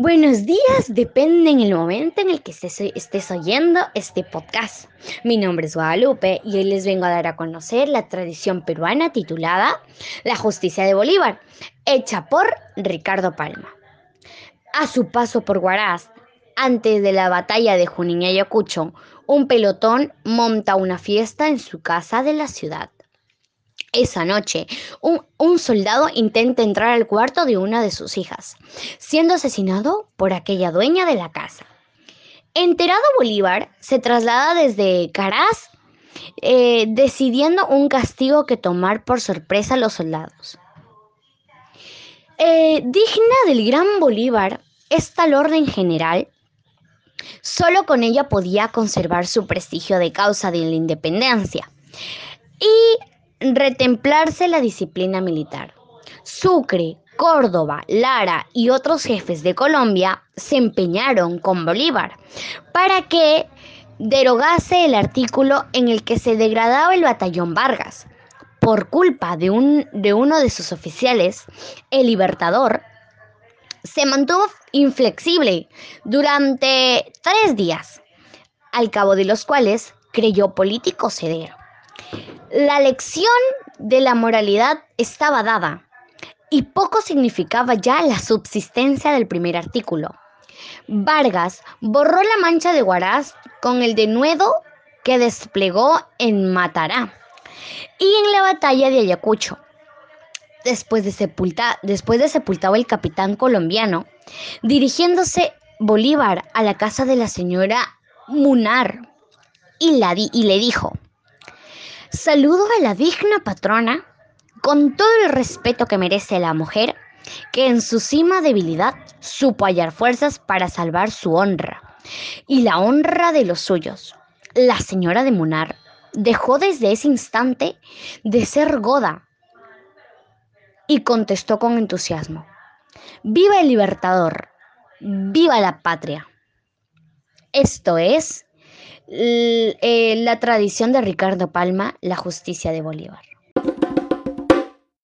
Buenos días, depende en el momento en el que estés, oyendo este podcast. Mi nombre es Guadalupe y hoy les vengo a dar a conocer la tradición peruana titulada La Justicia de Bolívar, hecha por Ricardo Palma. A su paso por Huaraz, antes de la batalla de Junín y Ayacucho, un pelotón monta una fiesta en su casa de la ciudad. Esa noche, un, soldado intenta entrar al cuarto de una de sus hijas, siendo asesinado por aquella dueña de la casa. Enterado Bolívar, se traslada desde Caraz, eh, decidiendo un castigo que tomar por sorpresa a los soldados. Eh, digna del gran Bolívar, esta orden general, solo con ella podía conservar su prestigio de causa de la independencia. Y retemplarse la disciplina militar. Sucre, Córdoba, Lara y otros jefes de Colombia se empeñaron con Bolívar para que derogase el artículo en el que se degradaba el batallón Vargas. Por culpa de, un, de uno de sus oficiales, el Libertador, se mantuvo inflexible durante tres días, al cabo de los cuales creyó político ceder. La lección de la moralidad estaba dada y poco significaba ya la subsistencia del primer artículo. Vargas borró la mancha de Huaraz con el denuedo que desplegó en Matará y en la batalla de Ayacucho. Después de, sepultado el capitán colombiano, dirigiéndose Bolívar a la casa de la señora Munar y, y le dijo, Saludo a la digna patrona con todo el respeto que merece la mujer que en su cima debilidad supo hallar fuerzas para salvar su honra y la honra de los suyos. La señora de Munar dejó desde ese instante de ser goda y contestó con entusiasmo, ¡Viva el libertador! ¡Viva la patria! Esto es la tradición de Ricardo Palma, la justicia de Bolívar.